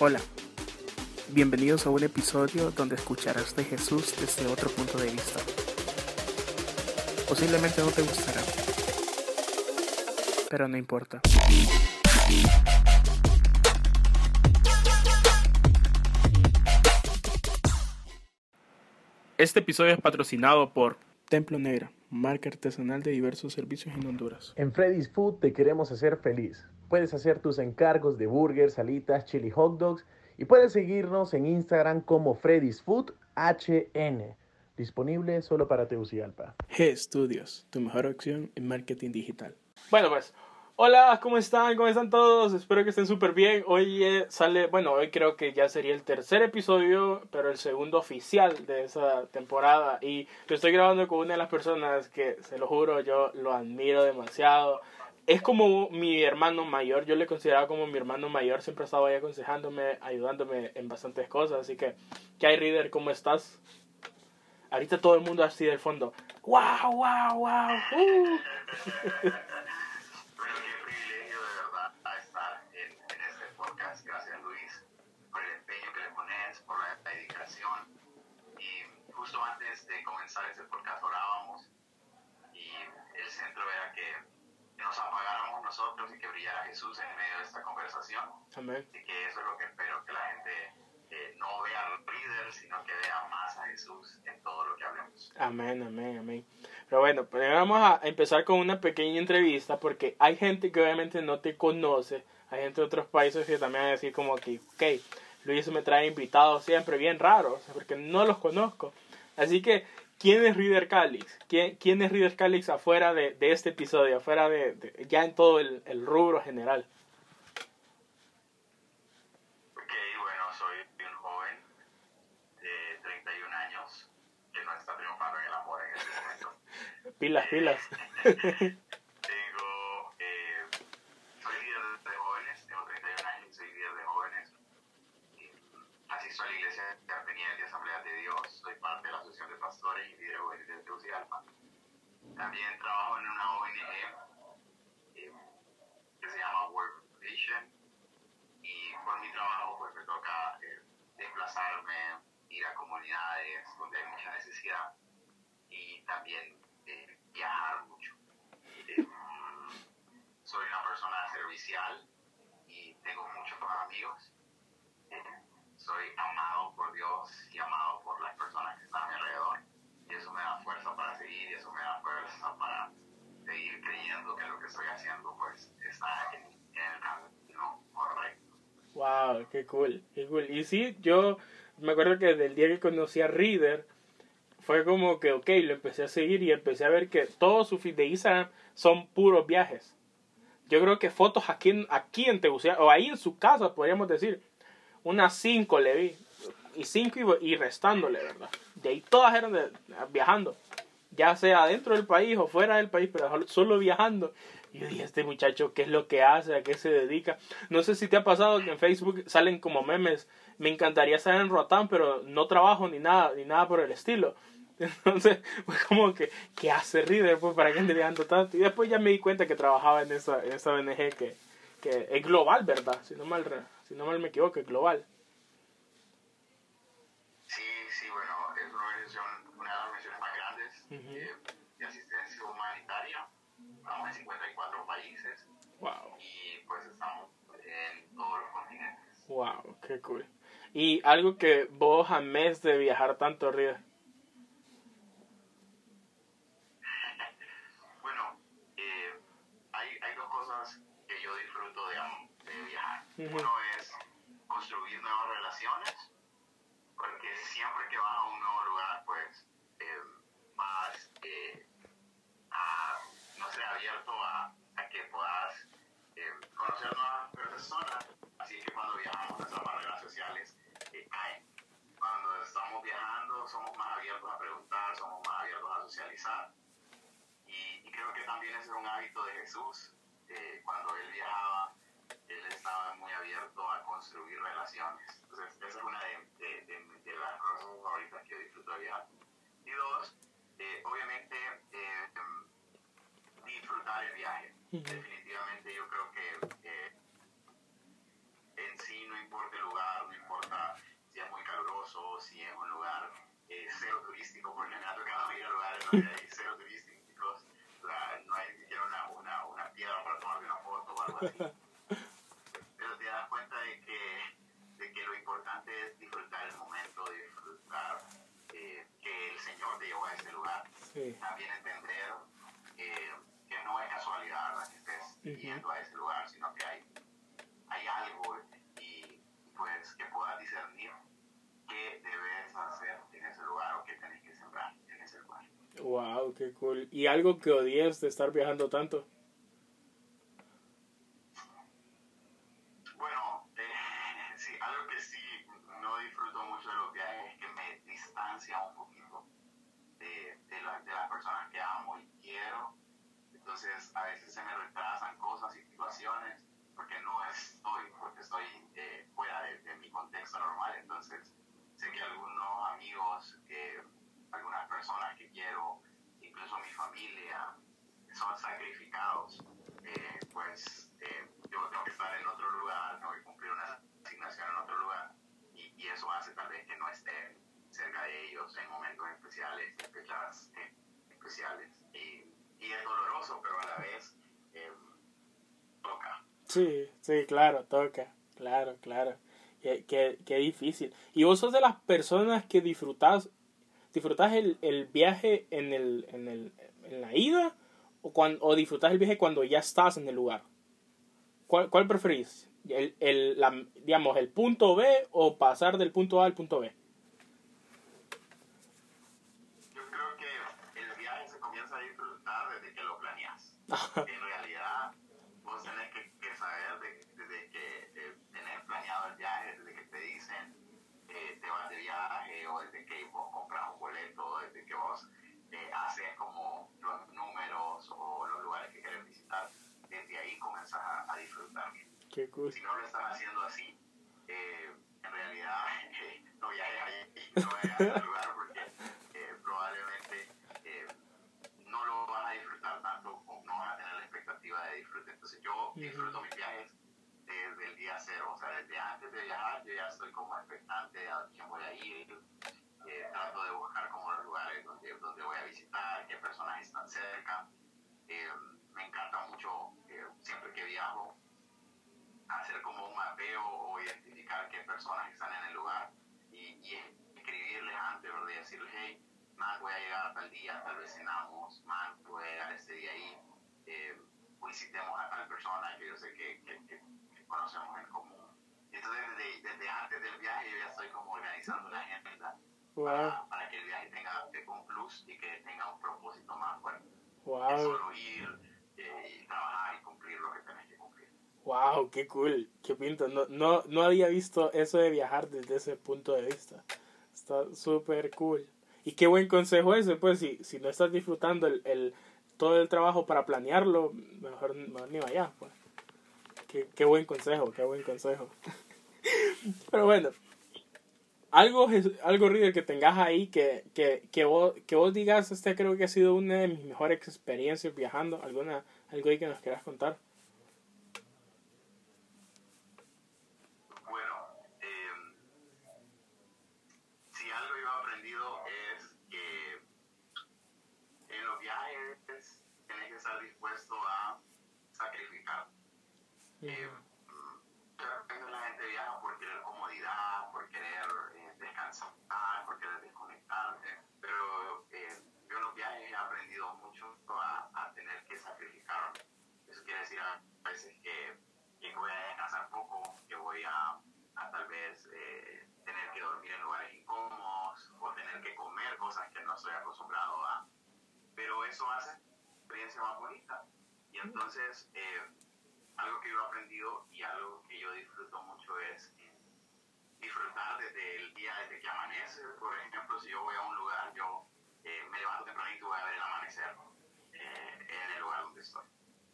Hola, bienvenidos a un episodio donde escucharás de Jesús desde otro punto de vista. Posiblemente no te gustará, pero no importa. Este episodio es patrocinado por Templo Negra, marca artesanal de diversos servicios en Honduras. En Freddy's Food te queremos hacer feliz. Puedes hacer tus encargos de burgers, salitas, chili hot dogs y puedes seguirnos en Instagram como Freddy's Food HN. Disponible solo para Tegucigalpa. G Studios, tu mejor opción en marketing digital. Bueno, pues, hola, ¿cómo están? ¿Cómo están todos? Espero que estén súper bien. Hoy eh, sale, bueno, hoy creo que ya sería el tercer episodio, pero el segundo oficial de esa temporada. Y lo estoy grabando con una de las personas que, se lo juro, yo lo admiro demasiado es como mi hermano mayor, yo le consideraba como mi hermano mayor, siempre estaba ahí aconsejándome, ayudándome en bastantes cosas, así que, ¿qué hay, Reader? ¿Cómo estás? Ahorita todo el mundo así del fondo, ¡wow, wow, wow! Uh. justo antes de comenzar este podcast orábamos y el centro era que nos apagáramos nosotros y que brillara Jesús en medio de esta conversación. Amén. Y que eso es lo que espero, que la gente eh, no vea al líder, sino que vea más a Jesús en todo lo que hablemos. Amén, amén, amén. Pero bueno, pues vamos a empezar con una pequeña entrevista porque hay gente que obviamente no te conoce, hay gente de otros países que también van a decir como que, ok, Luis me trae invitados siempre bien raros, porque no los conozco. Así que ¿Quién es Reader Calix? ¿Quién, quién es Reader Calix afuera de, de, este episodio? Afuera de, de, ya en todo el, el, rubro general. Ok, bueno, soy un joven de 31 años que no está triunfando en el amor en este momento. pilas, eh, pilas. tengo, eh, soy líder de jóvenes, tengo 31 años y soy líder de jóvenes. Asisto a la iglesia de Armenia de Asamblea de Dios, soy parte de la Asociación de Pastores y Líderes Jóvenes de Tegucigalpa. También trabajo en una ONG eh, que se llama World Vision y por mi trabajo pues me toca eh, desplazarme, ir a comunidades donde hay mucha necesidad y también eh, viajar mucho. soy una persona servicial y tengo muchos amigos soy amado por Dios y amado por las personas que están a mi alrededor. Y eso me da fuerza para seguir y eso me da fuerza para seguir creyendo que lo que estoy pues está en, en el camino correcto. Wow, qué cool, qué cool. Y sí, yo me acuerdo que desde día que conocí a Reader, fue como que, ok, lo empecé a seguir y empecé a ver que todos sus feed de Instagram son puros viajes. Yo creo que fotos aquí, aquí en Tegucigalpa, o ahí en su casa, podríamos decir, unas 5 le vi. Y 5 y, y, restándole, ¿verdad? De ahí todas eran de, viajando. Ya sea dentro del país o fuera del país, pero solo viajando. Y yo dije, este muchacho, ¿qué es lo que hace? ¿A qué se dedica? No sé si te ha pasado que en Facebook salen como memes. Me encantaría estar en Roatán, pero no trabajo ni nada, ni nada por el estilo. Entonces, pues como que, ¿qué hace Reader? Pues para qué ande tanto. Y después ya me di cuenta que trabajaba en esa, en esa ONG que, que es global, ¿verdad? Si no mal, si no mal me equivoco, es global. Sí, sí, bueno, es una organización, una de las organizaciones más grandes uh -huh. eh, de asistencia humanitaria. Estamos en 54 países. Wow. Y pues estamos en todos los continentes. Wow, qué cool. Y algo que vos amés de viajar tanto, Río. bueno, eh, hay, hay dos cosas que yo disfruto de, de viajar. Uh -huh. Uno es construir nuevas relaciones, porque siempre que vas a un nuevo lugar, pues eh, vas eh, a, no sé, abierto a, a que puedas eh, conocer nuevas personas. Así que cuando viajamos, nuestras barreras sociales caen. Cuando estamos viajando, somos más abiertos a preguntar, somos más abiertos a socializar. Y, y creo que también ese es un hábito de Jesús. cuando él viajaba, él estaba muy abierto a construir relaciones. Entonces, esa es una de, de, de, de las cosas favoritas que yo disfruto de viajar. Y dos, eh, obviamente, eh, disfrutar el viaje. Definitivamente yo creo que eh, en sí no importa el lugar, o si es un lugar eh, cero turístico, porque me ha tocado ir a lugares donde hay cero turísticos, o sea, no hay ni siquiera una, una, una piedra para tomar una foto o algo así. Pero te das cuenta de que, de que lo importante es disfrutar el momento, disfrutar eh, que el Señor te llevó a ese lugar. Sí. También entender eh, que no es casualidad ¿verdad? que estés yendo a ese lugar, sino que hay, hay algo y pues que puedas discernir Wow, qué cool. ¿Y algo que odies de estar viajando tanto? Bueno, eh, sí, algo que sí no disfruto mucho de los viajes es que me distancia un poquito de, de, la- de las personas que amo y quiero. Entonces, a veces se me retrasan cosas y situaciones porque no estoy, porque estoy eh, fuera de, de mi contexto normal. Entonces, sé que algunos amigos, eh, algunas personas que quiero, incluso mi familia, son sacrificados. Eh, pues eh, yo tengo que estar en otro lugar, tengo que cumplir una asignación en otro lugar. Y, y eso hace tal vez que no esté cerca de ellos en momentos especiales, en fechas eh, especiales. Y, y es doloroso, pero a la vez eh, toca. Sí, sí, claro, toca. Claro, claro. Qué, qué, qué difícil. ¿Y vos sos de las personas que disfrutas, disfrutas el, el viaje en, el, en, el, en la ida o, cuan- o disfrutas el viaje cuando ya estás en el lugar? ¿Cuál, cuál preferís? El, el, la, digamos, ¿El punto B o pasar del punto A al punto B? Yo creo que el viaje se comienza a disfrutar desde que lo planeas. en realidad, vos tenés que, que saber de- desde que eh, tenés planeado el viaje, desde que te dicen eh, te vas de viaje, o desde que vos compras un boleto, desde que vos eh, haces como los números o los lugares que querés visitar, desde ahí comenzás a, a disfrutar. Qué cool. Si no lo estás haciendo así, eh, en realidad eh, no viajes ahí, no vayas al lugar porque eh, probablemente eh, no lo vas a disfrutar tanto o no vas a tener la expectativa de disfrute. Entonces yo disfruto mis viajes desde el día cero, o sea, desde antes de viajar yo ya estoy como expectante a quién voy a ir, eh, trato de buscar como los lugares donde, donde voy a visitar, qué personas están cerca. Eh, me encanta mucho, eh, siempre que viajo, hacer como un mapeo o personas están en el lugar y, y escribirles antes, ¿verdad? Y decirles, hey, man, voy a llegar a tal día, tal vez cenamos, man, voy a llegar este día ahí, eh, visitemos a tal persona que yo sé que, que, que- que conocemos en común. Entonces, desde, desde antes del viaje yo ya estoy como organizando la agenda Wow, para, para que el viaje tenga un plus y que tenga un propósito más fuerte. Es wow, solo ir eh, y trabajar y cumplir lo que tenés que. Wow, qué cool. Qué pinta. No, no, no había visto eso de viajar desde ese punto de vista. Está súper cool. Y qué buen consejo ese, pues, si, si no estás disfrutando el, el, todo el trabajo para planearlo, mejor, mejor ni vaya, pues. Qué, qué buen consejo, qué buen consejo. Pero bueno, algo, algo Reader, que tengas ahí que, que, que, vos, que vos digas, este creo que ha sido una de mis mejores experiencias viajando, alguna, algo ahí que nos quieras contar. Bueno, eh, si algo yo he aprendido es que en los viajes tenés que estar dispuesto a sacrificar. Eh, de repente la gente viaja por querer comodidad, por querer eh, descansar, por querer desconectarse, pero eh, yo en los viajes he aprendido mucho a, a tener que sacrificar. Eso quiere decir a veces que, que voy a descansar poco, que voy a, a tal vez eh, tener que dormir en lugares incómodos o tener que comer cosas que no estoy acostumbrado a. Pero eso hace experiencia más bonita. Y entonces, eh, algo que yo he aprendido y algo que yo disfruto mucho es eh, disfrutar desde el día, desde que amanece. Por ejemplo, si yo voy a un lugar, yo eh, me levanto tempranito y voy a ver el amanecer eh, en el lugar donde estoy.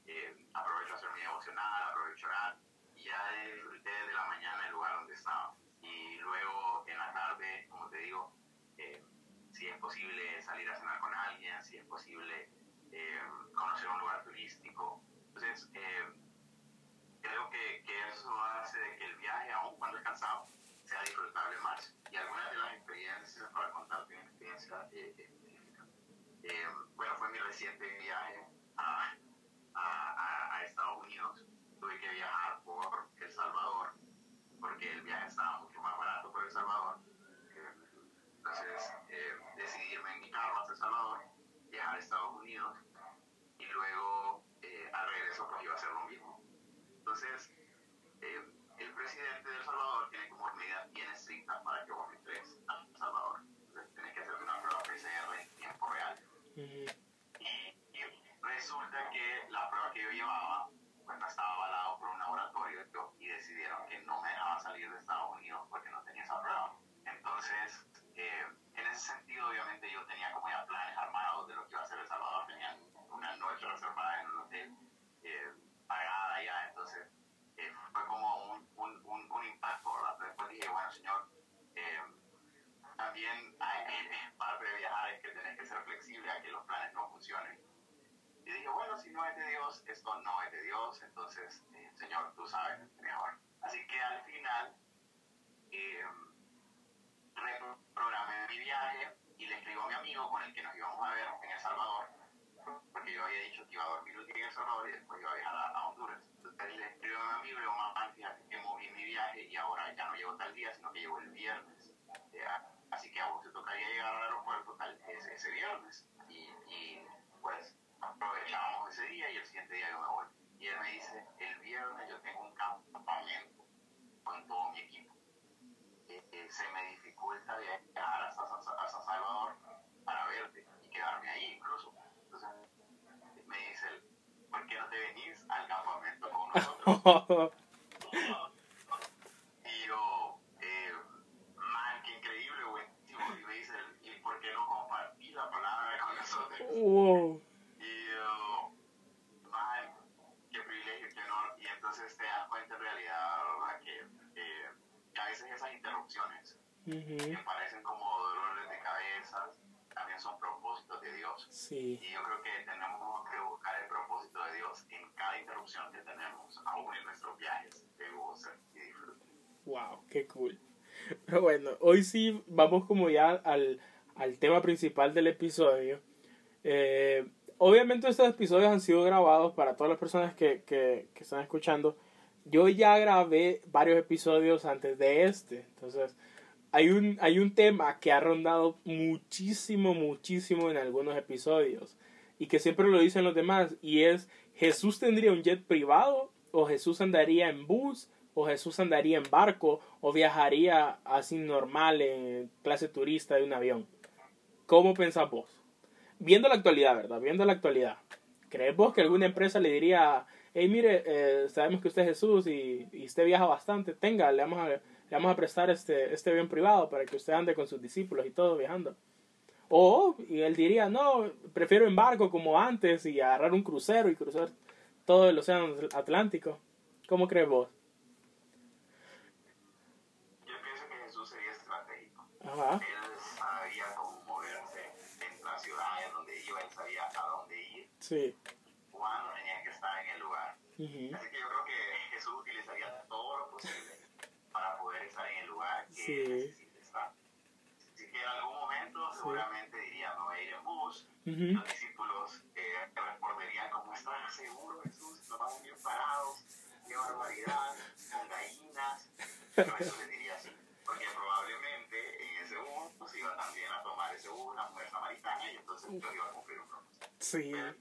Eh, aprovecho a hacer mi devocional, aprovecho a orar y ya disfruté de la mañana el lugar donde estaba. Y luego en la tarde, como te digo, eh, si es posible salir a cenar con alguien, si es posible eh, conocer un lugar turístico. Entonces, lanzado sea disfrutable más. Y algunas de las experiencias, para contar una experiencia eh eh, eh, eh, bueno, fue mi reciente viaje a, a, a, Estados Unidos. Tuve que viajar por El Salvador, porque el viaje estaba mucho más barato por El Salvador. Entonces eh, decidí en mi carro hasta El Salvador, viajar a Estados Unidos y luego al regreso pues iba a hacer lo mismo. Entonces, el presidente del y, resulta que la prueba que yo llevaba pues no estaba avalado por un laboratorio y decidieron que no me dejaba salir de Estados Unidos porque no tenía esa prueba. Entonces, eh, en ese sentido, obviamente yo tenía como ya planes armados de lo que iba a hacer El Salvador. Tenía una noche reservada en un hotel eh, pagada ya, entonces eh, fue como un, un, un, un, impacto, ¿verdad? Pero después dije, bueno, señor, eh, también hay, parte de viajar es que tenés que ser flexible a que los planes no funcionen. Y dije, bueno, si no es de Dios, esto no es de Dios, entonces, eh, Señor, tú sabes mejor. Así que al final, eh, reprogramé mi viaje y le escribo a mi amigo con el que nos íbamos a ver en El Salvador, porque yo había dicho que iba a dormir un día en El Salvador y después iba a viajar a, a Honduras. Entonces le escribo a mi amigo le digo, mamá, fíjate que moví mi viaje y ahora ya no llego tal día, sino que llego el viernes. Así que a vos te tocaría llegar al aeropuerto tal, ese, ese viernes. Y, y, pues aprovechamos ese día y el siguiente día yo me voy. Y él me dice, el viernes yo tengo un campamento con todo mi equipo. Eh, eh, se me dificulta viajar hasta, hasta, Salvador para verte y quedarme ahí incluso. Entonces me dice ¿por qué no te venís al campamento con nosotros? y yo, eh, man, qué increíble, buenísimo. Y me dice, ¿y por qué no compartí la palabra con nosotros? Wow. Y yo, man, qué privilegio, qué honor. Y entonces te das cuenta en realidad, ¿verdad? Que, eh, que a veces esas interrupciones Uh que parecen como dolores de cabeza, también son propósitos de Dios. Sí. Y yo creo que tenemos que buscar el propósito de Dios en cada interrupción que tenemos, aún en nuestros viajes de gozo y disfrute. Wow, qué cool. Pero bueno, hoy sí vamos como ya al, al tema principal del episodio. Eh, obviamente estos episodios han sido grabados para todas las personas que, que, que están escuchando. Yo ya grabé varios episodios antes de este. Entonces, hay un, hay un tema que ha rondado muchísimo, muchísimo en algunos episodios. Y que siempre lo dicen los demás. Y es, ¿Jesús tendría un jet privado? ¿O Jesús andaría en bus? ¿O Jesús andaría en barco? ¿O viajaría así normal en clase turista de un avión? ¿Cómo pensás vos? Viendo la actualidad, ¿verdad? Viendo la actualidad. ¿Crees vos que alguna empresa le diría, hey, mire, eh, sabemos que usted es Jesús y, y usted viaja bastante, tenga, le vamos a, le vamos a prestar este, este avión privado para que usted ande con sus discípulos y todo viajando? O, y él diría, no, prefiero en barco como antes y agarrar un crucero y cruzar todo el océano Atlántico. ¿Cómo crees vos? Yo pienso que Jesús sería estratégico. Ajá. Él sabía cómo moverse en la ciudad en donde iba, él sabía a dónde ir, Sí. cuándo tenía que estar en el lugar. Ujú. Así que yo creo que Jesús utilizaría todo lo posible para poder estar en el lugar que Sí. necesita estar. Así que en algún momento seguramente diría, me voy a ir en bus. Ujú. Los discípulos eh, responderían, ¿cómo estás seguro Jesús? Nos vamos bien parados. Qué barbaridad. Con gallinas. Pero Jesús les diría así. Porque probablemente en ese bus iba también a tomar ese bus la mujer samaritana y entonces yo iba a cumplir un propósito. Sí. Pero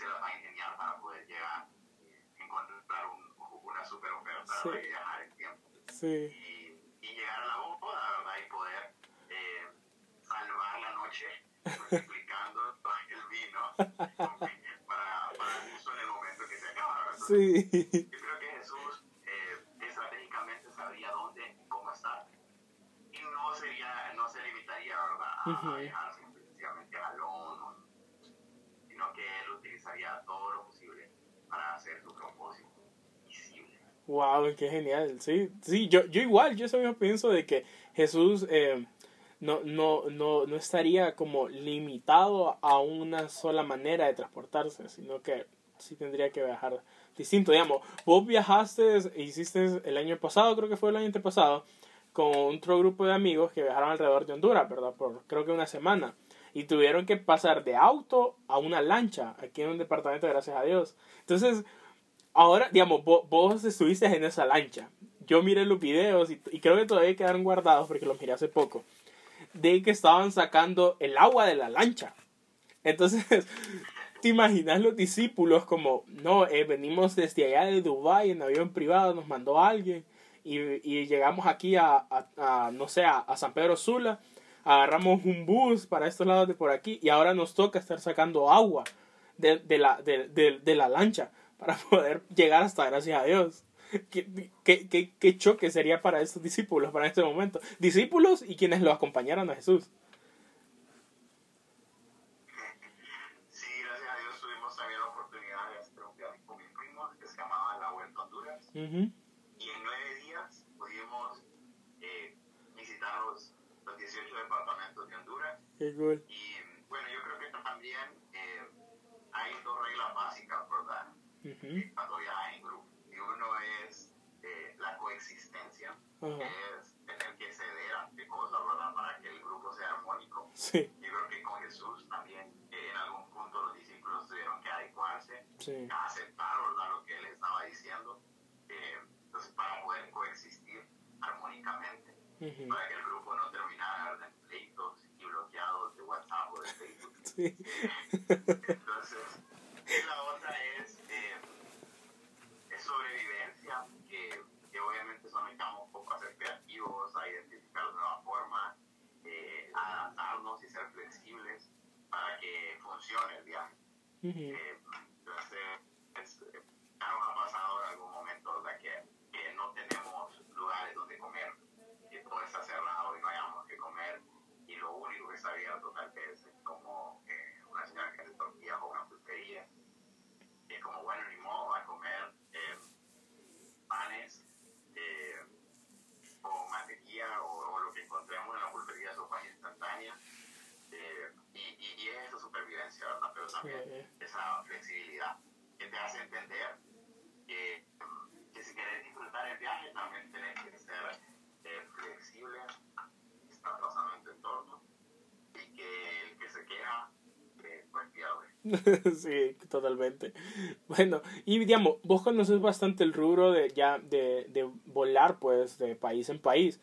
se la va a ingeniar para poder llegar, eh, encontrar un, una super oferta Sí. y viajar en tiempo. Sí. Y, y llegar a la boda, ¿verdad? Y poder eh, salvar la noche multiplicando el vino para, para justo en el momento que se acaba, ¿verdad? Sí. Yo creo que Jesús eh, estratégicamente sabría dónde y cómo estar. Y no, sería, no se limitaría ¿verdad? a Ujú. viajar simplemente a Londres, sino utilizaría todo lo posible para hacer su propósito visible. Wow, qué genial. Sí, sí, yo, yo igual, yo eso mismo pienso de que Jesús eh, no, no, no, no estaría como limitado a una sola manera de transportarse, sino que sí tendría que viajar distinto. Digamos, vos viajaste, hiciste el año pasado, creo que fue el año antepasado, con otro grupo de amigos que viajaron alrededor de Honduras, ¿verdad? Por creo que una semana. Y tuvieron que pasar de auto a una lancha aquí en un departamento, gracias a Dios. Entonces, ahora, digamos, vos, estuviste en esa lancha. Yo miré los videos y, creo que todavía quedaron guardados porque los miré hace poco. De que estaban sacando el agua de la lancha. Entonces, ¿te imaginas los discípulos como, no, eh, venimos desde allá de Dubái en avión privado, nos mandó alguien y, y llegamos aquí a, a, no sé, a, San Pedro Sula, agarramos un bus para estos lados de por aquí y ahora nos toca estar sacando agua de, de la, de, de, la lancha para poder llegar hasta gracias a Dios. ¿Qué, qué, qué, qué choque sería para estos discípulos para este momento? Discípulos y quienes lo acompañaron a Jesús nueve días pudimos eh, visitar los, los, 18 departamentos de Y bueno, yo creo que también eh, hay dos reglas básicas, ¿verdad? Cuando viajas en grupo. Y uno es eh, la coexistencia, que es tener que ceder ante cosas, ¿verdad? Para que el grupo sea armónico. Sí. Yo creo que con Jesús también en algún punto los discípulos tuvieron que adecuarse, sí. a aceptar, ¿verdad? Lo que él estaba diciendo entonces, para poder coexistir armónicamente, para que el grupo no terminara en pleitos bloqueados de WhatsApp o de Facebook. Sí. entonces, la otra es, eh, es sobrevivencia, que, que obviamente necesitamos un poco a ser creativos, a identificar nuevas formas, eh, adaptarnos y ser flexibles para que funcione el viaje. eh, entonces, es, ya nos ha pasado en algún momento, ¿verdad? Que no tenemos lugares donde comer, que todo está cerrado y no hayamos que comer, y lo único que está abierto tal vez es como eh, una señora que hace tortillas o una pulpería, y es como, bueno, ni modo, a comer eh, panes eh, o mantequilla o, o, lo que encontremos en la pulpería, sopas instantáneas, y, y, y, es esa ¿verdad? Pero también esa flexibilidad que te hace entender que si querés disfrutar el viaje, también tenés que ser eh, flexible, estar pasando en tu entorno y que el que se queja, eh, pues pierde. sí, totalmente. Bueno, y digamos, vos conoces bastante el rubro de ya de, de volar, pues, de país en país.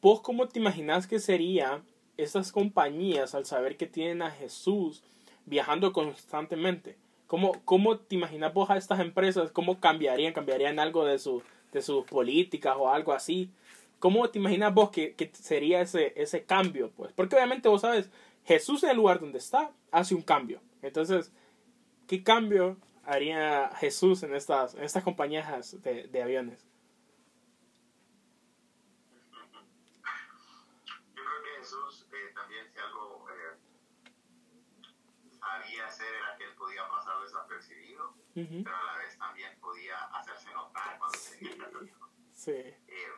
¿Vos cómo te imaginas que sería esas compañías al saber que tienen a Jesús viajando constantemente? ¿Cómo, ¿Cómo te imaginas vos a estas empresas? ¿Cómo cambiarían? ¿Cambiarían algo de, su, de sus políticas o algo así? ¿Cómo te imaginas vos que, que sería ese, ese cambio? Pues? Porque obviamente vos sabes, Jesús en el lugar donde está hace un cambio. Entonces, ¿qué cambio haría Jesús en estas, en estas compañías de, de aviones? Yo creo que Jesús eh, también si algo eh, sabía hacer era que él podía pasar desapercibido, uh -huh. pero a la vez también podía hacerse notar cuando tenía que hacerlo. Sí. Eh,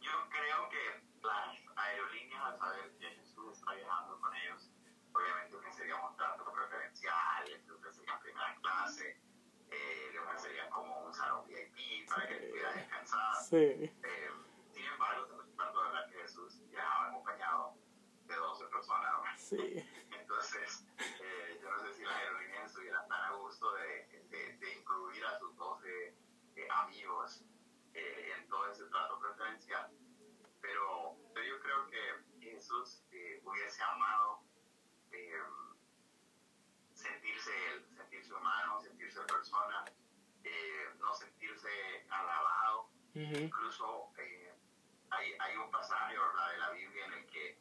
yo creo que las aerolíneas, al saber que Jesús está viajando con ellos, obviamente ofrecerían un trato preferencial, le ofrecerían primera clase, eh, le ofrecerían como un salón VIP para que pudiera descansar. Sí. Eh, sin embargo, se ¿verdad? que Jesús viajaba acompañado de 12 personas. Sí. Entonces, eh, yo no sé si las aerolíneas estuvieran tan a gusto de, de, de incluir a sus 12 eh, amigos eh, en todo ese trato preferencial, pero, pero yo creo que Jesús eh, hubiese amado eh, sentirse él, sentirse humano, sentirse persona, eh, no sentirse alabado. Uh -huh. Incluso hay, hay un pasaje ¿verdad? de la Biblia en el que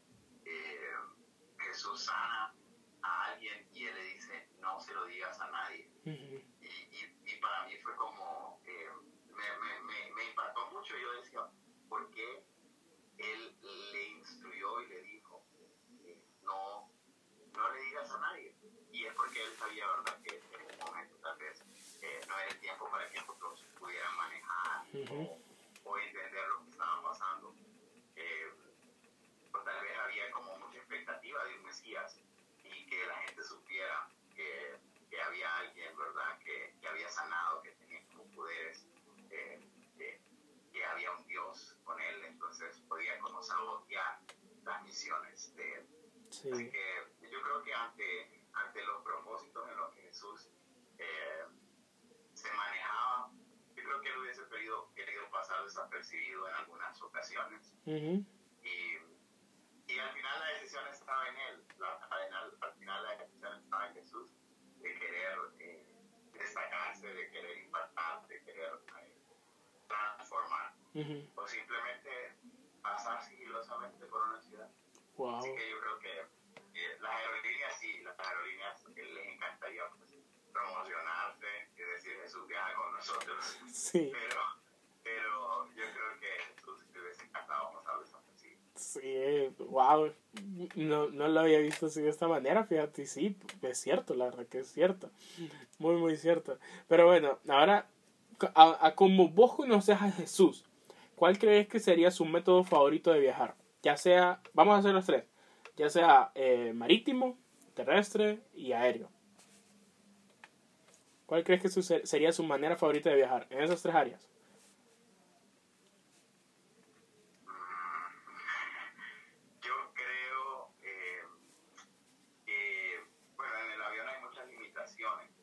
Jesús sana a alguien y él le dice, no se lo digas a nadie. Uh -huh. y, y, y, para mí fue como, eh, me, me, me, me, impactó mucho. Yo decía, ¿por qué él le instruyó y le dijo, eh, no, no le digas a nadie? Y es porque él sabía, ¿verdad?, que en ese momento tal vez eh, no era el tiempo para que otros pudieran manejar Uh -huh. o, o, entender lo que estaba pasando. Eh, o tal vez había como mucha expectativa de un Mesías Así que yo creo que ante, ante los propósitos en los que Jesús eh, se manejaba, yo creo que él hubiese querido, querido desapercibido en algunas ocasiones. y, y, al final la decisión estaba en él, la, al, al, final la decisión estaba en Jesús de querer eh, destacarse, de querer impactar, de querer eh, transformar. O simplemente pasar sigilosamente por una ciudad. Así que yo creo que eh, las aerolíneas sí, las aerolíneas les encantaría pues, promocionarse y decir Jesús viaja con nosotros. Sí. Pero yo creo que Jesús te hubiese encantado pasarles así. Sí, wow. No, no lo había visto así de esta manera, fíjate, sí, es cierto, la verdad que es cierto. Muy, muy cierto. Pero bueno, ahora, a, a como vos conoces a Jesús, ¿cuál crees que sería su método favorito de viajar? Ya sea, vamos a hacer los tres, ya sea eh, marítimo, terrestre y aéreo. ¿Cuál crees que sería su manera favorita de viajar en esas tres áreas? Yo creo eh, que, bueno, en el avión hay muchas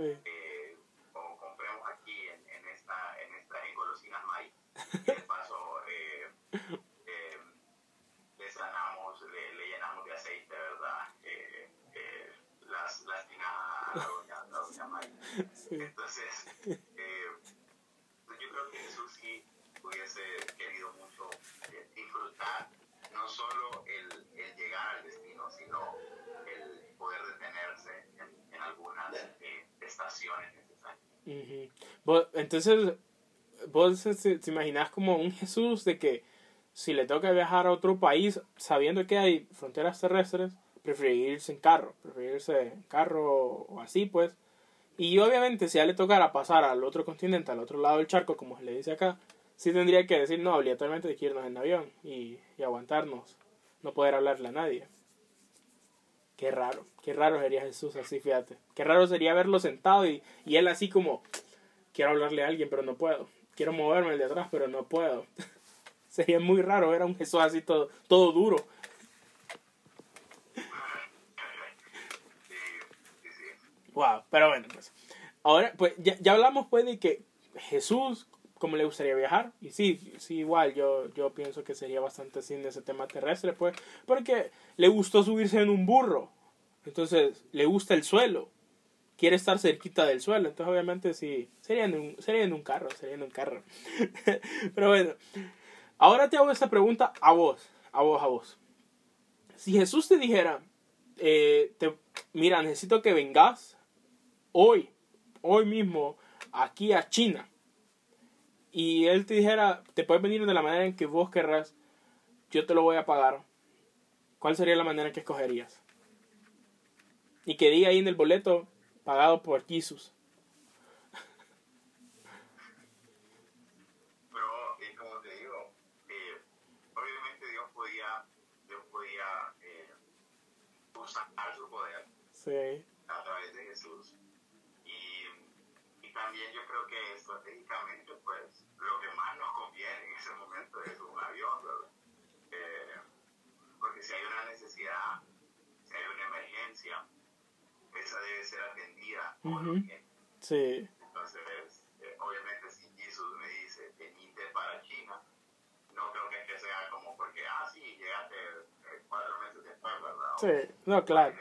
Eh, o compremos aquí en, en esta, en estas engolosinas maíz. Y de paso, eh, eh, le sanamos, le, le, llenamos de aceite, ¿verdad? Eh, eh, las, las tinajas entonces, eh, yo creo que Jesús sí hubiese querido mucho disfrutar no solo el, el, llegar al destino, sino el poder detenerse en, en algunas eh, estaciones necesarias. Entonces, vos te imaginás como un Jesús de que si le toca viajar a otro país sabiendo que hay fronteras terrestres, preferiría irse en carro, preferiría irse en carro o así pues, y obviamente si a le tocara pasar al otro continente, al otro lado del charco, como se le dice acá, sí tendría que decir, no, obligatoriamente hay que irnos en avión y, y aguantarnos, no poder hablarle a nadie. Qué raro, qué raro sería Jesús así, fíjate. Qué raro sería verlo sentado y, y él así como, quiero hablarle a alguien, pero no puedo. Quiero moverme el de atrás, pero no puedo. sería muy raro ver a un Jesús así todo, todo duro. Wow, pero bueno, pues. Ahora, pues ya, ya hablamos pues de que Jesús, cómo le gustaría viajar. Y sí, sí, igual, yo, yo pienso que sería bastante así en ese tema terrestre, pues. Porque le gustó subirse en un burro. Entonces, le gusta el suelo. Quiere estar cerquita del suelo. Entonces, obviamente, sí, sería en un, sería en un carro, sería en un carro. Pero bueno, ahora te hago esta pregunta a vos, a vos, a vos. Si Jesús te dijera, eh, te, mira, necesito que vengas hoy, hoy mismo, aquí a China, y él te dijera, te puedes venir de la manera en que vos querrás, yo te lo voy a pagar, ¿cuál sería la manera que escogerías? Y que diga ahí en el boleto, pagado por Jesus. Pero, como te digo, obviamente Dios podía, Dios podía usar su poder sí. a través de Jesús también yo creo que estratégicamente, pues, lo que más nos conviene en ese momento es un avión, ¿verdad? Eh, porque si hay una necesidad, si hay una emergencia, esa debe ser atendida. Sí. Entonces, eh, obviamente, si Jesús me dice, venite para China, no creo que, que sea como porque, ah, sí, llegaste eh, cuatro meses después, ¿verdad? Sí, no, claro.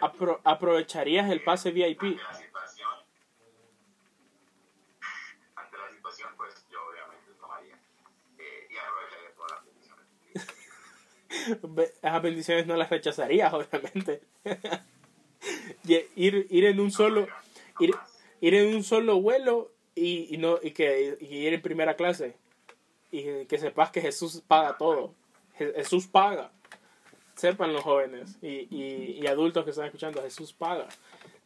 Apro ¿Aprovecharías el pase VIP la situación, ante la situación pues yo obviamente tomaría eh, y aprovecharía todas las bendiciones. Esas bendiciones no las rechazarías, obviamente. ir, ir en un solo ir, ir en un solo vuelo y, y no y que y ir en primera clase y que sepas que Jesús paga todo. Jesús paga. Sepan los jóvenes y, y, y adultos que están escuchando, Jesús paga.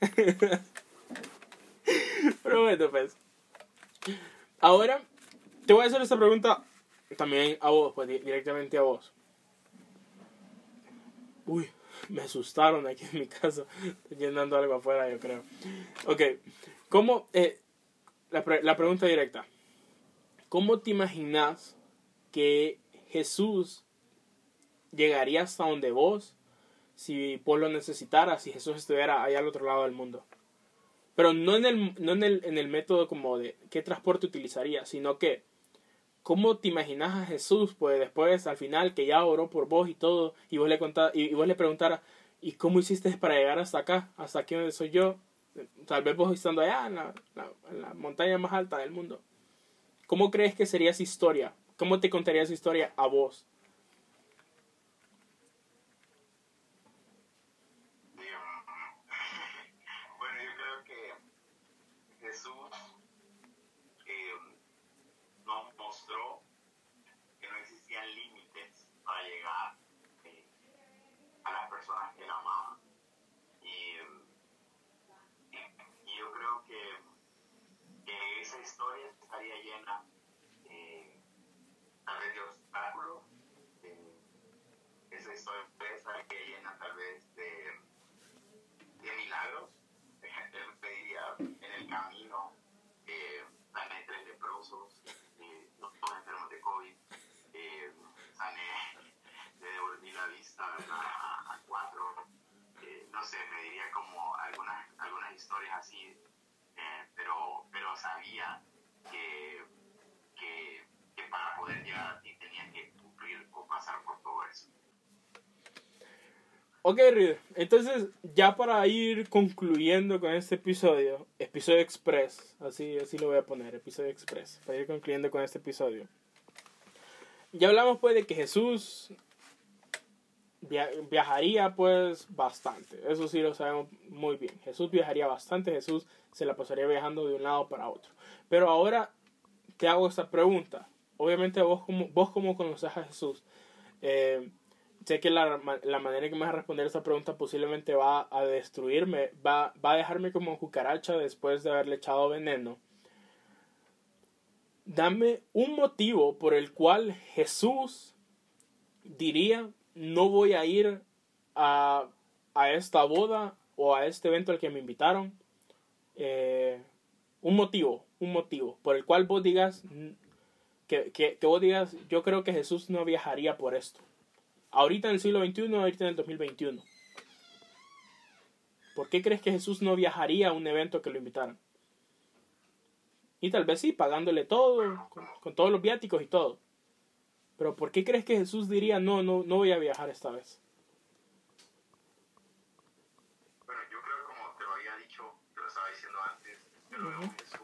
Pero bueno, pues. Ahora, te voy a hacer esta pregunta también a vos, pues directamente a vos. Uy, me asustaron aquí en mi casa. Estoy llenando algo afuera, yo creo. Ok, ¿cómo? Eh, la, la pregunta directa. ¿Cómo te imaginas que Jesús llegaría hasta donde vos si vos lo necesitaras, si Jesús estuviera allá al otro lado del mundo? Pero no en el, no en el, en el método como de qué transporte utilizaría, sino que ¿Cómo te imaginas a Jesús, pues después, al final, que ya oró por vos y todo, y vos le, contás, y, vos le preguntaras, ¿y cómo hiciste para llegar hasta acá, hasta aquí donde soy yo? Tal vez vos estando allá, en la, en la montaña más alta del mundo. ¿Cómo crees que sería esa historia? ¿Cómo te contaría esa historia a vos? historia estaría llena eh, tal vez de obstáculos, eh, esa historia estaría llena tal vez de, milagros, yo te diría en el camino, eh, sané tres leprosos, eh, dos enfermos de COVID, eh, sané, le devolví la vista a, a cuatro, no sé, me diría como algunas, algunas historias así sabía que, para poder llegar a ti tenía que cumplir o pasar por todo eso. Ok, Reader. Entonces, ya para ir concluyendo con este episodio, episodio express, así, así lo voy a poner, episodio express, para ir concluyendo con este episodio. Ya hablamos pues de que Jesús viajaría pues bastante, eso sí lo sabemos muy bien. Jesús viajaría bastante, Jesús se la pasaría viajando de un lado para otro. Pero ahora te hago esta pregunta. Obviamente vos como, vos como conoces a Jesús, eh, sé que la, la, manera que me vas a responder esta pregunta posiblemente va a destruirme, va, va a dejarme como cucaracha después de haberle echado veneno. Dame un motivo por el cual Jesús diría no voy a ir a, a esta boda o a este evento al que me invitaron. Eh, un motivo, un motivo por el cual vos digas que, que, vos digas, yo creo que Jesús no viajaría por esto. Ahorita en el siglo XXI, ahorita en el 2021. ¿Por qué crees que Jesús no viajaría a un evento que lo invitaran? Y tal vez sí, pagándole todo, con todos los viáticos y todo. Pero ¿por qué crees que Jesús diría, no, no, no voy a viajar esta vez? Bueno, yo creo como te lo había dicho, te lo estaba diciendo antes, lo veo Jesús.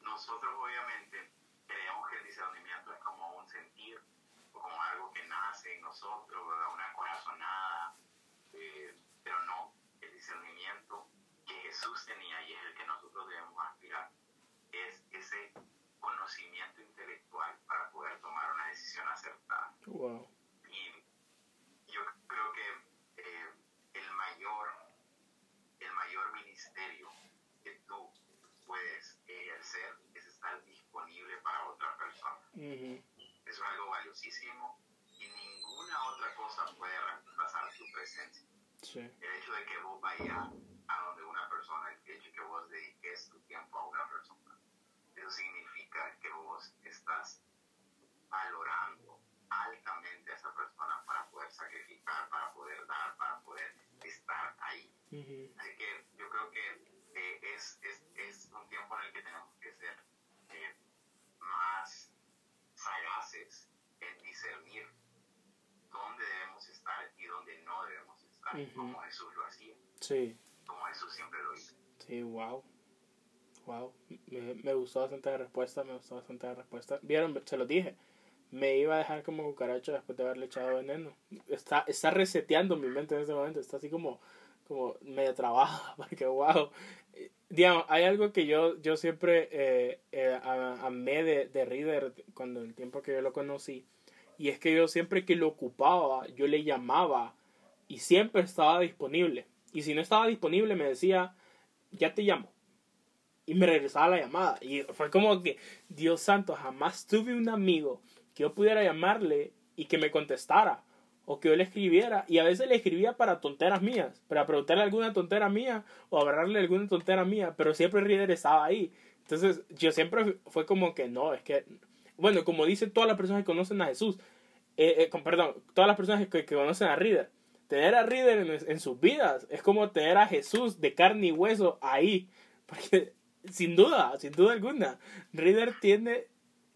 nosotros obviamente creemos que el discernimiento es como un sentir, como algo que nace en nosotros, una corazonada, eh, pero no, el discernimiento que Jesús tenía y es el que nosotros debemos aspirar, es ese conocimiento intelectual para poder tomar una decisión acertada. Y yo creo que eh, el mayor, el mayor ministerio puedes ejercer es estar disponible para otra Eso es algo valiosísimo y ninguna otra cosa puede reemplazar tu presencia. El hecho de que vos vayas a donde una persona, el hecho de que vos dediques tu tiempo a una persona, eso significa que vos estás valorando altamente a esa persona para poder sacrificar, para poder dar, para poder estar ahí. Así que yo creo que es, es, es, un tiempo en el que tenemos sagaces en discernir dónde debemos estar y dónde no debemos estar, uh -huh. como Jesús lo hacía. Sí. Como Jesús siempre lo hizo. Sí, wow. Wow, me, me gustó bastante la respuesta, me gustó bastante la respuesta. Vieron, se lo dije, me iba a dejar como cucaracha después de haberle echado veneno. Está, está reseteando mi mente en este momento, está así como, como medio trabajo, porque wow, Digamos, hay algo que yo, yo siempre eh, eh, amé de, de Reader cuando el tiempo que yo lo conocí. Y es que yo siempre que lo ocupaba, yo le llamaba y siempre estaba disponible. Y si no estaba disponible, me decía, ya te llamo. Y me regresaba la llamada. Y fue como que, Dios santo, jamás tuve un amigo que yo pudiera llamarle y que me contestara. O que yo le escribiera. Y a veces le escribía para tonteras mías. Para preguntarle alguna tontera mía. O hablarle alguna tontera mía. Pero siempre Reader estaba ahí. Entonces yo siempre fue como que no, es que... Bueno, como dicen todas las personas que conocen a Jesús. Eh, eh, perdón, todas las personas que, que conocen a Reader tener a Reader en, en, sus vidas es como tener a Jesús de carne y hueso ahí. Porque sin duda, sin duda alguna, Reader tiene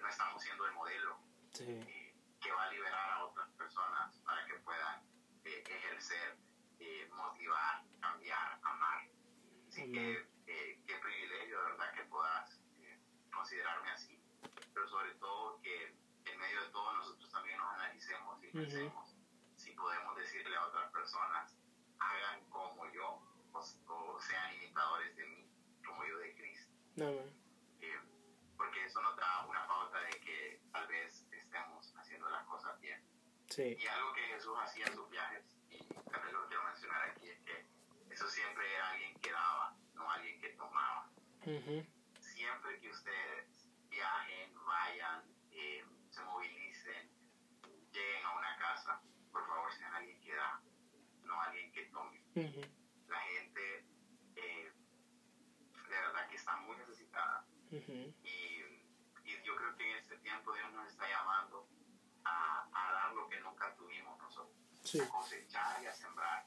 no estamos siendo el modelo sí. eh, que va a liberar a otras personas para que puedan eh, ejercer, eh, motivar, cambiar, amar. Así que qué privilegio, de verdad, que puedas considerarme así, pero sobre todo que en medio de todo nosotros también nos analicemos y pensemos si podemos decirle a otras personas, hagan como yo, o, o sean imitadores de mí, como yo de Cristo. No, porque eso nos da una pauta de que tal vez estemos haciendo las cosas bien. Sí. Y algo que Jesús hacía en sus viajes, y también lo quiero mencionar aquí, es que eso siempre era alguien que daba, no alguien que tomaba. Uh-huh. Siempre que ustedes viajen, vayan, eh, se movilicen, lleguen a una casa, por favor sean alguien que da, no alguien que tome. Uh-huh. La gente eh, de verdad que está muy necesitada. Uh-huh. Y, y, yo creo que en este tiempo Dios nos está llamando a, a dar lo que nunca tuvimos nosotros, sí. a cosechar y a sembrar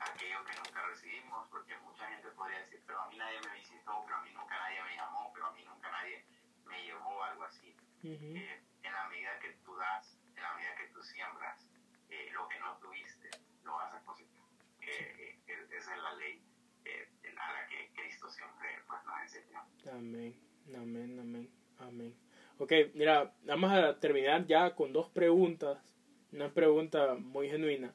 aquello que nunca recibimos, porque mucha gente podría decir, pero a mí nadie me visitó, pero a mí nunca nadie me llamó, pero a mí nunca nadie me llevó, algo así. Uh-huh. Eh, en la medida que tú das, en la medida que tú siembras, eh, lo que no tuviste, lo vas a cosechar. Eh, esa es la ley a la que Cristo siempre pues, nos enseñó. Amén, amén, amén, amén. Ok, mira, vamos a terminar ya con dos preguntas. Una pregunta muy genuina.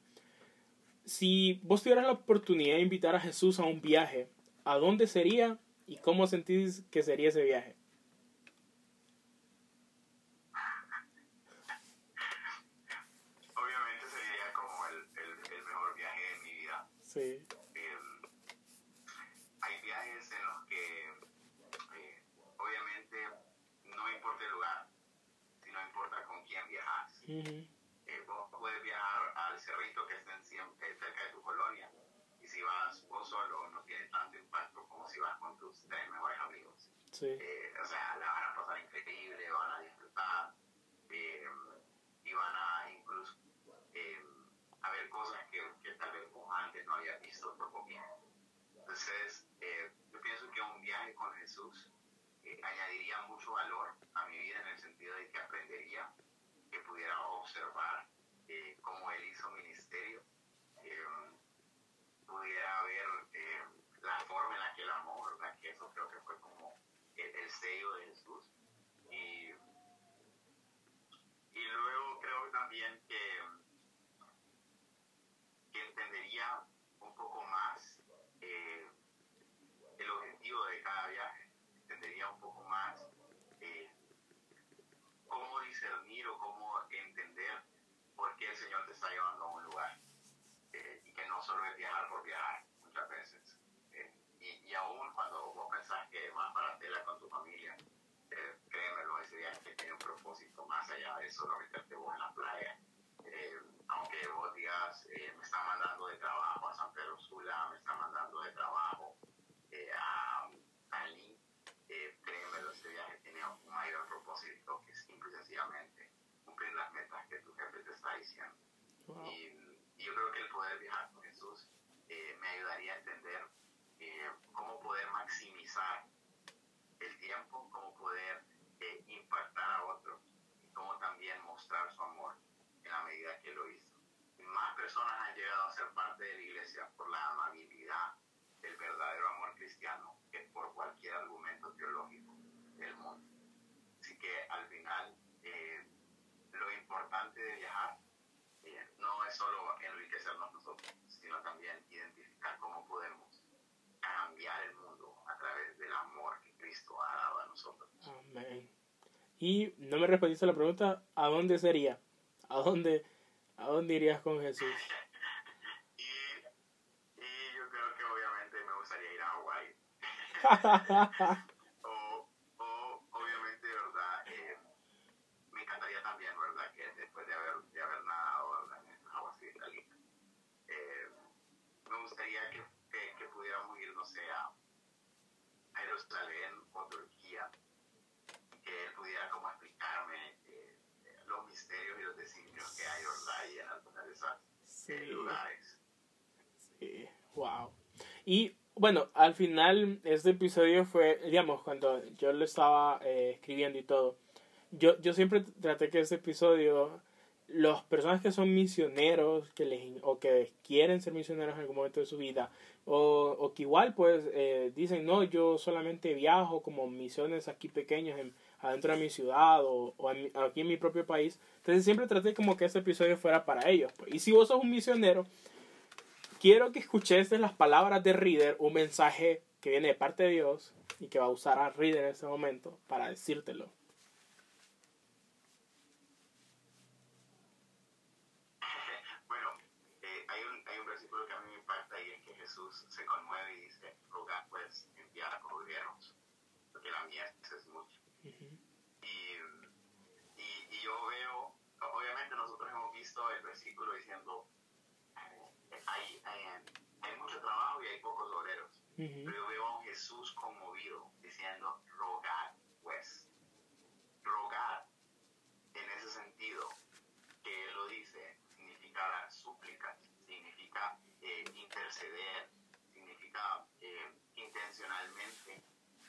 Si vos tuvieras la oportunidad de invitar a Jesús a un viaje, ¿a dónde sería y cómo sentís que sería ese viaje? Obviamente sería como el, el, el mejor viaje de mi vida. Sí. Eh, hay viajes en los que eh, obviamente no importa el lugar, sino importa con quién Eh, vos puedes viajar al cerrito que está en, cerca de tu colonia y si vas vos solo no tiene tanto impacto como si vas con tus tres mejores amigos. Sí. Eh, o sea, la van a pasar increíble, van a disfrutar eh, y van a incluso eh, a ver cosas que, que tal vez vos antes no habías visto por poquito. Entonces, eh, yo pienso que un viaje con Jesús eh, añadiría mucho valor a mi vida en el sentido de que aprendería, observar eh, cómo Él hizo ministerio, pudiera ver la forma en la que Él amó, ¿verdad? Que eso creo que fue como el, el sello de Jesús. Y, y luego creo también que, entendería un poco más eh, el objetivo de cada viaje, entendería un poco más eh, discernir o cómo entender por qué el Señor te está llevando a un lugar eh, y que no solo es viajar por viajar muchas veces. Eh, y, y aún cuando vos pensás que vas para tela con tu familia, eh, créemelo, ese viaje tiene un propósito más allá de solo meterte vos en la playa. Diciendo. Y, y, yo creo que el poder viajar con Jesús eh, me ayudaría a entender eh, cómo poder maximizar el tiempo, cómo poder eh, impactar a otros y cómo también mostrar su amor en la medida que lo hizo. Y más personas han llegado a ser parte de la iglesia por la amabilidad del verdadero amor cristiano que por cualquier argumento teológico del mundo. Así que al final eh, lo importante de viajar eh, no es solo enriquecernos nosotros, sino también identificar cómo podemos cambiar el mundo a través del amor que Cristo ha dado a nosotros. Amén. Y no me respondiste la pregunta, ¿a dónde sería? ¿A dónde, a dónde irías con Jesús? y, y yo creo que obviamente me gustaría ir a Hawái. o, o, obviamente, ¿verdad? Eh, me encantaría también, ¿verdad? Que después de haber, de haber nadado ¿verdad? en estas aguas cristalinas, eh, me gustaría que, que, que, pudiéramos ir, no sé, a, Jerusalén o Turquía, y que él pudiera como explicarme eh, los misterios y los designios que hay, ¿verdad? Ahí en de esas sí. lugares. Sí, wow. Y bueno, al final este episodio fue, digamos, cuando yo lo estaba eh, escribiendo y todo, yo, yo siempre traté que este episodio, las personas que son misioneros que les, o que quieren ser misioneros en algún momento de su vida, o, o que igual pues eh, dicen, no, yo solamente viajo como misiones aquí pequeñas en, adentro de mi ciudad o, o en, aquí en mi propio país, entonces siempre traté como que este episodio fuera para ellos. Pues. Y si vos sos un misionero, quiero que escuches las palabras de Reader, un mensaje que viene de parte de Dios y que va a usar a Reader en ese momento para decírtelo. Bueno, eh, hay, un, hay un versículo que a mí me impacta y es Jesús se conmueve y dice, rogad pues enviar a gobiernos, porque la mía es mucho. Uh -huh. y, y, y yo veo, obviamente nosotros hemos visto el versículo diciendo, hay, hay, hay, mucho trabajo y hay pocos obreros. Uh -huh. Pero yo veo a un Jesús conmovido diciendo, rogad pues. Rogar en ese sentido que él lo dice significa dar súplicas, significa eh, interceder,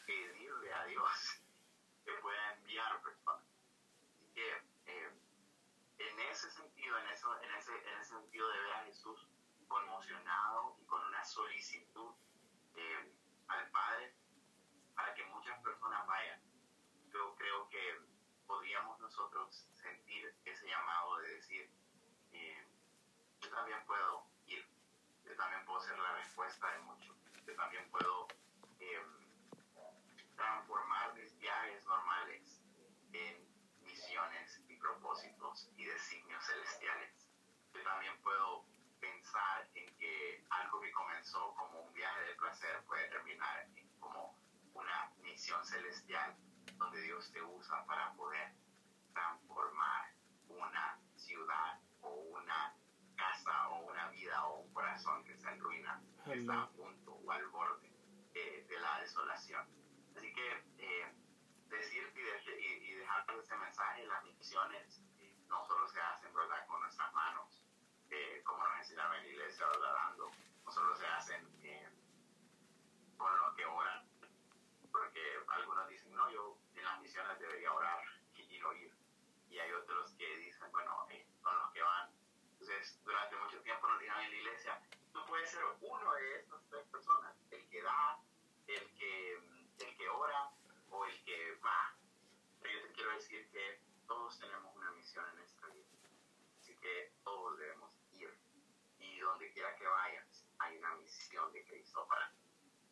pedirle a Dios que pueda enviar personas. Así que eh, en ese sentido, en, eso, en, ese, en ese sentido de ver a Jesús conmocionado y con una solicitud eh, al Padre para que muchas personas vayan. Yo creo que podríamos nosotros sentir ese llamado de decir, eh, yo también puedo ir, yo también puedo ser la respuesta de muchos, yo también puedo eh, transformar mis viajes normales en misiones y propósitos y designios celestiales. Yo también puedo pensar en que algo que comenzó como un viaje de placer puede terminar en como una misión celestial donde Dios te usa para poder transformar una ciudad o una casa o una vida o un corazón que está en ruina, que está a punto o al borde eh, de la desolación. Así que eh, decirte y, de, este mensaje, las misiones eh, no solo se hacen ¿verdad? con nuestras manos, eh, como nos enseñaba en la iglesia, ¿verdad? Dando, no solo se hacen eh, con los que oran, porque algunos dicen, no, yo en las misiones debería orar y no ir. Y hay otros que dicen, bueno, eh, son los que van. Entonces, durante mucho tiempo nos dijeron en la iglesia, tú puedes ser uno de estas tres personas, el que da, el que, el que ora o el que va. Pero yo te quiero decir que todos tenemos una misión en esta vida. Así que todos debemos ir. Y donde quiera que vayas, hay una misión de Cristo para ti.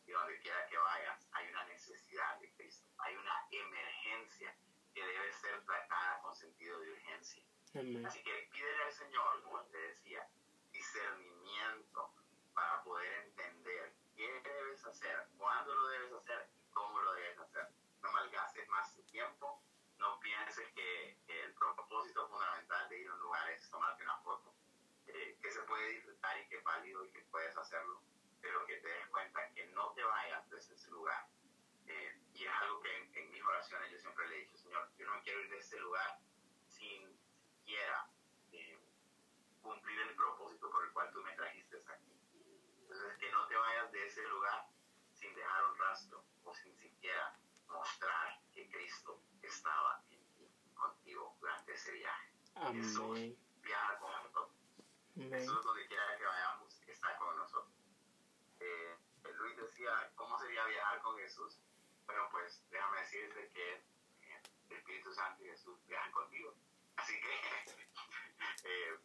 Y donde quiera que vayas, hay una necesidad de Cristo. Hay una emergencia que debe ser tratada con sentido de urgencia. Amén. Así pídele al Señor, como te decía, discernimiento para poder entender qué debes hacer, cuándo lo debes hacer y cómo lo debes hacer. No malgastes más tu tiempo, no pienses que, que, el propósito fundamental de ir a un lugar es tomarte una foto, eh, que se puede disfrutar y que es válido y que puedes hacerlo, pero que te des cuenta que no te vayas desde ese lugar. Eh, y es algo que en, en, mis oraciones yo siempre le he dicho, Señor, yo no quiero ir de este lugar sin siquiera eh, cual tú me trajiste aquí. Entonces, que no te vayas de ese lugar sin dejar un rastro o sin siquiera mostrar que Cristo estaba contigo durante ese viaje. Amén. Jesús viaja con nosotros. Jesús, donde quiera que vayamos, está con nosotros. Luis decía, ¿cómo sería viajar con Jesús? Bueno, pues déjame decirte que el Espíritu Santo y Jesús viajan contigo. Así que, eh,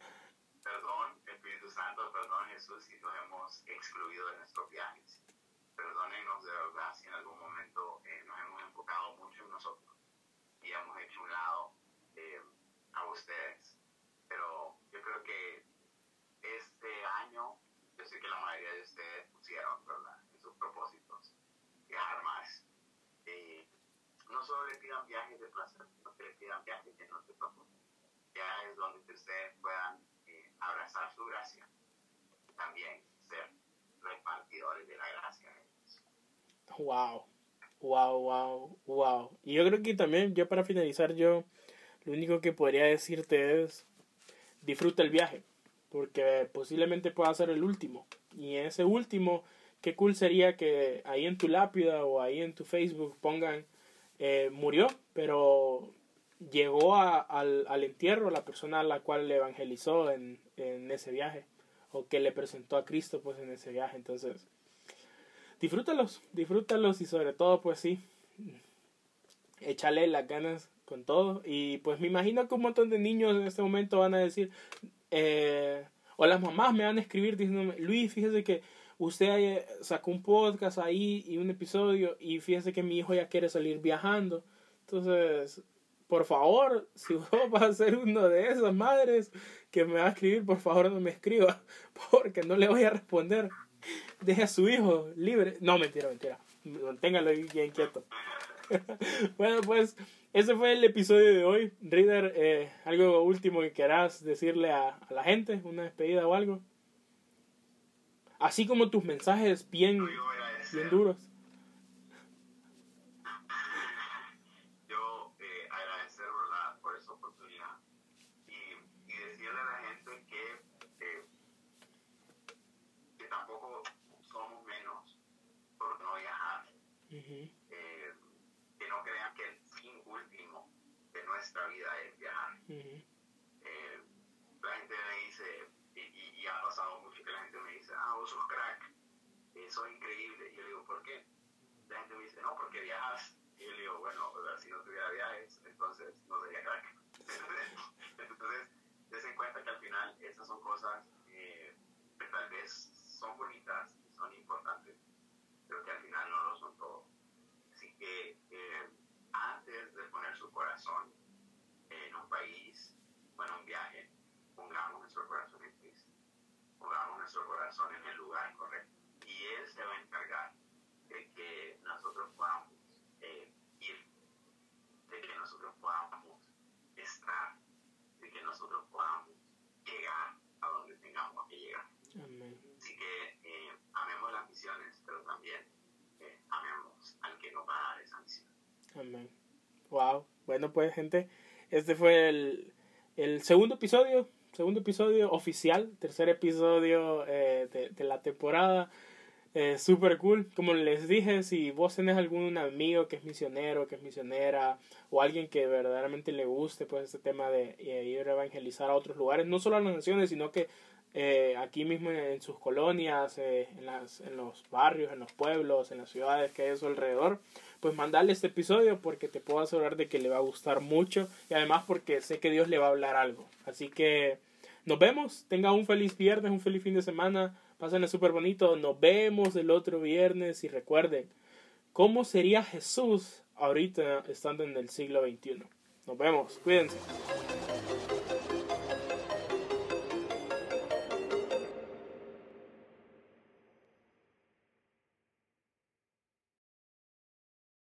perdón, Espíritu Santo, perdón, Jesús, si nos hemos excluido de nuestros viajes. Perdónenos de verdad si en algún momento nos hemos enfocado mucho en nosotros y hemos hecho un lado a ustedes. Pero yo creo que este año, yo sé que la mayoría de ustedes pusieron, ¿verdad?, en sus propósitos, viajar más. Y no solo le pidan viajes de placer, sino que le pidan viajes llenos de propósito. Viajes donde ustedes puedan eh, abrazar su gracia también ser repartidores de la gracia. Wow, wow, wow, wow. Y yo creo que también, yo para finalizar, yo lo único que podría decirte es disfruta el viaje, porque posiblemente pueda ser el último. Y ese último, qué cool sería que ahí en tu lápida o ahí en tu Facebook pongan eh, murió, pero llegó a- al, al entierro la persona a la cual le evangelizó en, en ese viaje o que le presentó a Cristo pues en ese viaje. Entonces, disfrútalos, disfrútalos y sobre todo pues sí, échale las ganas con todo. Y pues me imagino que un montón de niños en este momento van a decir, eh, o las mamás me van a escribir diciéndome, Luis, fíjese que usted eh, sacó un podcast ahí y un episodio y fíjese que mi hijo ya quiere salir viajando. Entonces, por favor, si vos vas a ser uno de esas madres que me va a escribir, por favor no me escriba, porque no le voy a responder. Deje a su hijo libre. No, mentira, mentira. Manténgalo bien quieto. bueno, pues ese fue el episodio de hoy. Reader, eh, ¿algo último que quieras decirle a, a la gente? ¿Una despedida o algo? Así como tus mensajes bien, duros. yo eh, agradecer ¿verdad? por esa oportunidad y, y decirle a la gente que, eh, que tampoco somos menos por no viajar. Eh, que no crean que el fin último de nuestra vida es viajar. Ujú. Eh, la gente me dice, y, y- y ha pasado mucho que la gente me dice, ah, vos sos crack, eh, sos increíble. Y yo le digo, ¿por qué? La gente me dice, no, porque viajas. Y yo le digo, bueno, si no tuviera viajes, entonces no sería crack. entonces, des en cuenta que al final esas son cosas eh, que tal vez son bonitas son importantes, pero que al final no lo son todo. Así que eh, antes de poner su corazón país o en un viaje, pongamos nuestro corazón en Cristo. Pongamos nuestro corazón en el lugar correcto. Y Él se va a encargar de que nosotros podamos eh, ir, de que nosotros podamos estar, de que nosotros podamos llegar a donde tengamos que llegar. Amén. Así que eh, amemos las misiones, pero también eh, amemos al que nos va a dar esa misión. Amén. Wow. Bueno, pues, gente, este fue el, el segundo episodio, segundo episodio oficial, tercer episodio eh, de, de la temporada. Eh, Súper cool. Como les dije, si vos tenés algún amigo que es misionero, que es misionera, o alguien que verdaderamente le guste pues este tema de eh, ir a evangelizar a otros lugares, no solo a las naciones, sino que eh, aquí mismo en, sus colonias, en, las, en los barrios, en los pueblos, en las ciudades que hay a su alrededor, pues mandarle este episodio porque te puedo asegurar de que le va a gustar mucho y además porque sé que Dios le va a hablar algo. Así que nos vemos, tenga un feliz viernes, un feliz fin de semana, pásenle súper bonito, nos vemos el otro viernes y recuerden, ¿cómo sería Jesús ahorita estando en el siglo XXI? Nos vemos, cuídense.